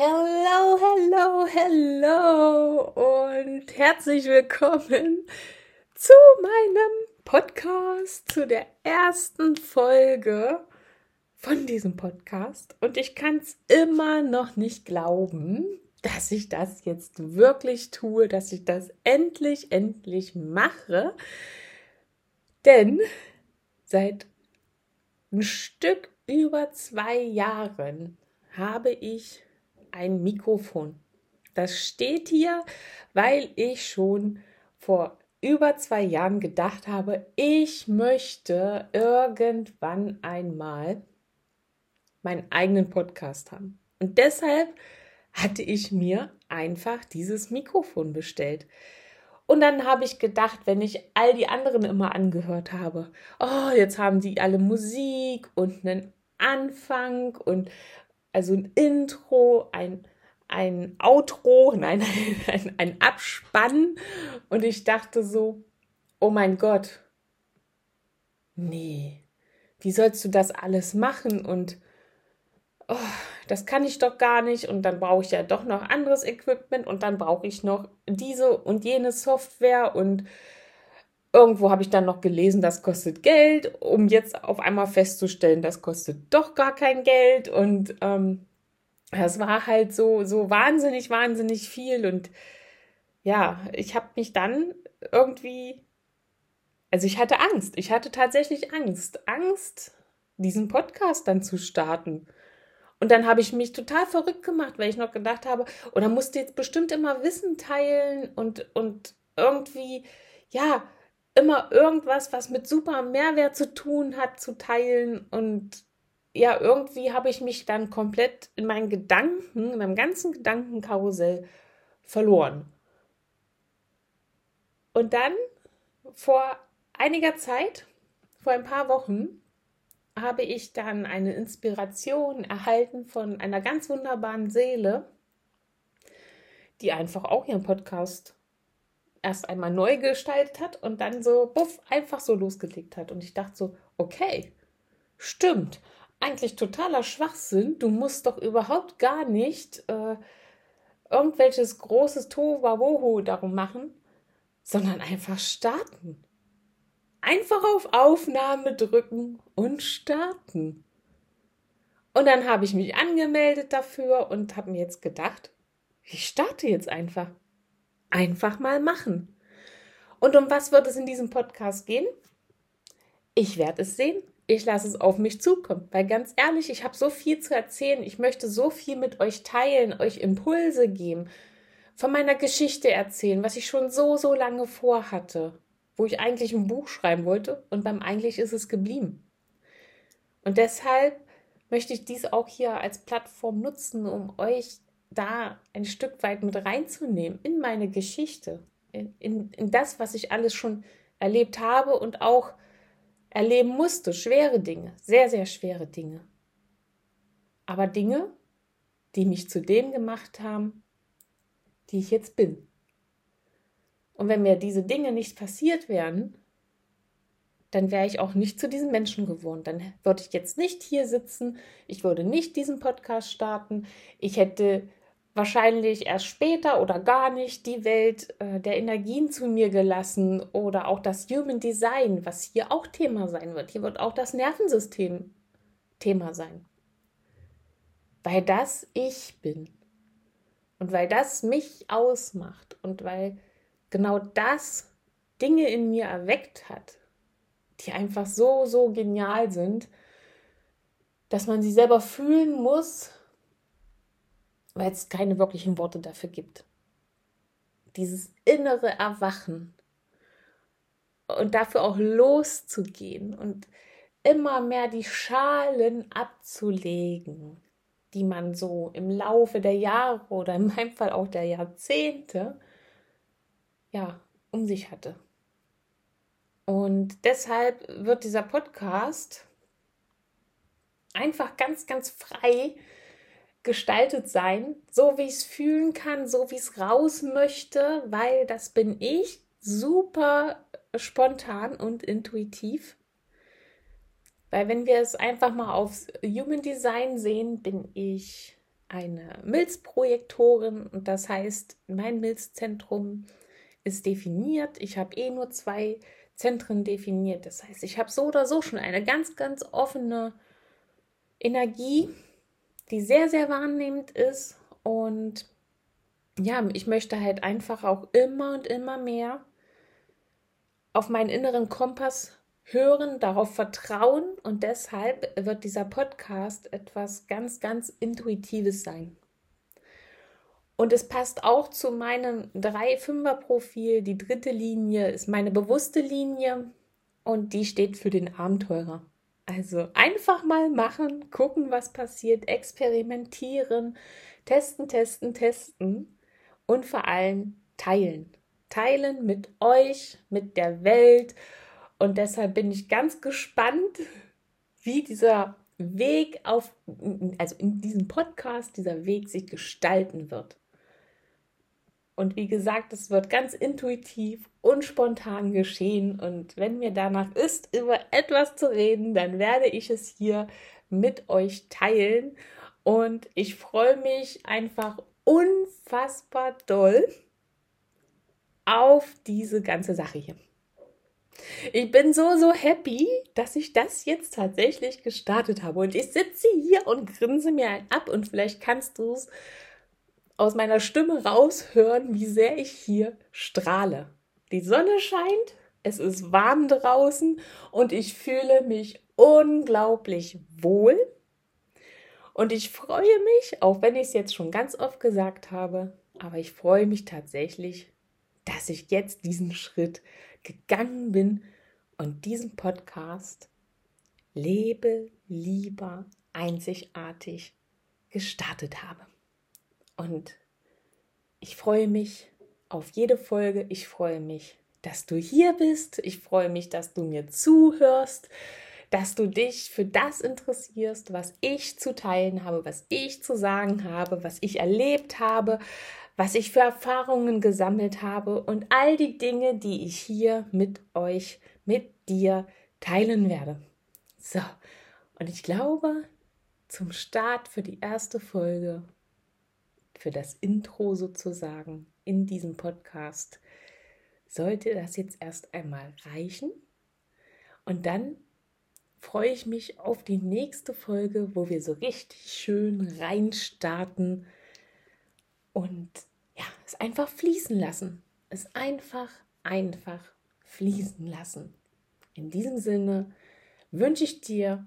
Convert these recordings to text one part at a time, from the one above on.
Hello, hello, hello und herzlich willkommen zu meinem Podcast, zu der ersten Folge von diesem Podcast. Und ich kann es immer noch nicht glauben, dass ich das jetzt wirklich tue, dass ich das endlich, endlich mache. Denn seit ein Stück über zwei Jahren habe ich ein Mikrofon. Das steht hier, weil ich schon vor über zwei Jahren gedacht habe, ich möchte irgendwann einmal meinen eigenen Podcast haben. Und deshalb hatte ich mir einfach dieses Mikrofon bestellt. Und dann habe ich gedacht, wenn ich all die anderen immer angehört habe, oh, jetzt haben die alle Musik und einen Anfang und also ein Intro, ein, ein Outro, nein, ein, ein Abspann. Und ich dachte so, oh mein Gott, nee, wie sollst du das alles machen? Und oh, das kann ich doch gar nicht. Und dann brauche ich ja doch noch anderes Equipment und dann brauche ich noch diese und jene Software und irgendwo habe ich dann noch gelesen, das kostet Geld, um jetzt auf einmal festzustellen, das kostet doch gar kein Geld. Und ähm, das war halt so, so wahnsinnig, wahnsinnig viel. Und ja, ich habe mich dann irgendwie, also ich hatte Angst. Ich hatte tatsächlich Angst. Angst, diesen Podcast dann zu starten. Und dann habe ich mich total verrückt gemacht, weil ich noch gedacht habe, oder musste jetzt bestimmt immer Wissen teilen und, und irgendwie, ja, immer irgendwas, was mit super Mehrwert zu tun hat, zu teilen. Und ja, irgendwie habe ich mich dann komplett in meinen Gedanken, in meinem ganzen Gedankenkarussell verloren. Und dann vor einiger Zeit, vor ein paar Wochen, habe ich dann eine Inspiration erhalten von einer ganz wunderbaren Seele, die einfach auch ihren Podcast erst einmal neu gestaltet hat und dann so, buff, einfach so losgelegt hat. Und ich dachte so, okay, stimmt. Eigentlich totaler Schwachsinn. Du musst doch überhaupt gar nicht äh, irgendwelches großes Tohuwabohu darum machen, sondern einfach starten. Einfach auf Aufnahme drücken und starten. Und dann habe ich mich angemeldet dafür und habe mir jetzt gedacht, ich starte jetzt einfach. Einfach mal machen. Und um was wird es in diesem Podcast gehen? Ich werde es sehen. Ich lasse es auf mich zukommen. Weil ganz ehrlich, ich habe so viel zu erzählen. Ich möchte so viel mit euch teilen, euch Impulse geben, von meiner Geschichte erzählen, was ich schon so, so lange vorhatte, wo ich eigentlich ein Buch schreiben wollte und beim eigentlich ist es geblieben. Und deshalb möchte ich dies auch hier als Plattform nutzen, um euch da ein Stück weit mit reinzunehmen in meine Geschichte, in, in, das, was ich alles schon erlebt habe und auch erleben musste. Schwere Dinge, sehr, sehr schwere Dinge. Aber Dinge, die mich zu dem gemacht haben, die ich jetzt bin. Und wenn mir diese Dinge nicht passiert wären, dann wäre ich auch nicht zu diesem Menschen geworden. Dann würde ich jetzt nicht hier sitzen, ich würde nicht diesen Podcast starten, ich hätte wahrscheinlich erst später oder gar nicht die Welt äh, der Energien zu mir gelassen oder auch das Human Design, was hier auch Thema sein wird. Hier wird auch das Nervensystem Thema sein. Weil das ich bin und weil das mich ausmacht und weil genau das Dinge in mir erweckt hat, die einfach so, so genial sind, dass man sie selber fühlen muss weil es keine wirklichen Worte dafür gibt. Dieses innere Erwachen und dafür auch loszugehen und immer mehr die Schalen abzulegen, die man so im Laufe der Jahre oder in meinem Fall auch der Jahrzehnte ja um sich hatte. Und deshalb wird dieser Podcast einfach ganz, ganz frei gestaltet sein, so wie ich es fühlen kann, so wie es raus möchte, weil das bin ich, super spontan und intuitiv. Weil wenn wir es einfach mal aufs Human Design sehen, bin ich eine Milzprojektorin und das heißt, mein Milzzentrum ist definiert. Ich habe eh nur zwei Zentren definiert. Das heißt, ich habe so oder so schon eine ganz, ganz offene Energie, die sehr, sehr wahrnehmend ist. Und ja, ich möchte halt einfach auch immer und immer mehr auf meinen inneren Kompass hören, darauf vertrauen und deshalb wird dieser Podcast etwas ganz, ganz Intuitives sein. Und es passt auch zu meinem 3-5er-Profil. Die dritte Linie ist meine bewusste Linie und die steht für den Abenteurer. Also einfach mal machen, gucken, was passiert, experimentieren, testen, testen, testen und vor allem teilen. Teilen mit euch, mit der Welt und deshalb bin ich ganz gespannt, wie dieser Weg auf, also in diesem Podcast, dieser Weg sich gestalten wird. Und wie gesagt, es wird ganz intuitiv und spontan geschehen. Und wenn mir danach ist, über etwas zu reden, dann werde ich es hier mit euch teilen. Und ich freue mich einfach unfassbar doll auf diese ganze Sache hier. Ich bin so, so happy, dass ich das jetzt tatsächlich gestartet habe. Und ich sitze hier und grinse mir ab. Und vielleicht kannst du es aus meiner Stimme raushören, wie sehr ich hier strahle. Die Sonne scheint, es ist warm draußen und ich fühle mich unglaublich wohl. Und ich freue mich, auch wenn ich es jetzt schon ganz oft gesagt habe, aber ich freue mich tatsächlich, dass ich jetzt diesen Schritt gegangen bin und diesen Podcast Lebe lieber einzigartig gestartet habe. Und ich freue mich auf jede Folge. Ich freue mich, dass du hier bist. Ich freue mich, dass du mir zuhörst, dass du dich für das interessierst, was ich zu teilen habe, was ich zu sagen habe, was ich erlebt habe, was ich für Erfahrungen gesammelt habe und all die Dinge, die ich hier mit euch, mit dir teilen werde. So, und ich glaube, zum Start für die erste Folge, für das Intro sozusagen in diesem Podcast, sollte das jetzt erst einmal reichen. Und dann freue ich mich auf die nächste Folge, wo wir so richtig schön reinstarten und ja, es einfach fließen lassen. Es einfach, einfach fließen lassen. In diesem Sinne wünsche ich dir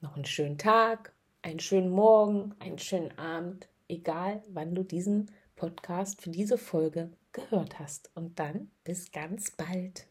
noch einen schönen Tag, einen schönen Morgen, einen schönen Abend, egal wann du diesen Podcast für diese Folge gehört hast. Und dann bis ganz bald.